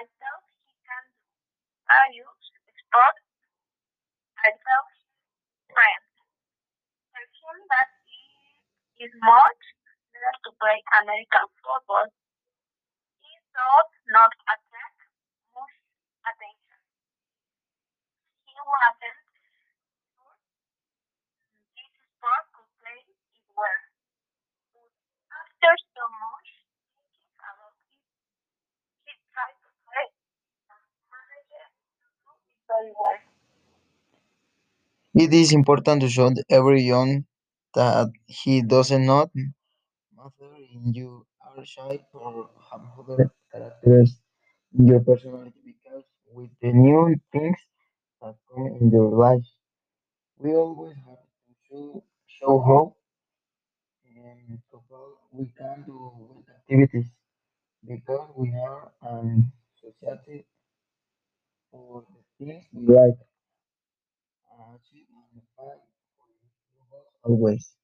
I felt he can do. I used God. I felt friend. Tell him that he is much better to play American football. He does not attract much attention. He wasn't sure this sport could play it well. But after so much thinking about it, he tried to it is important to show everyone that he does not matter if you are shy or have other characters in your personality because with the new things that come in your life, we always have to show, how um, couple we can do with activities because we are an society we like, your always.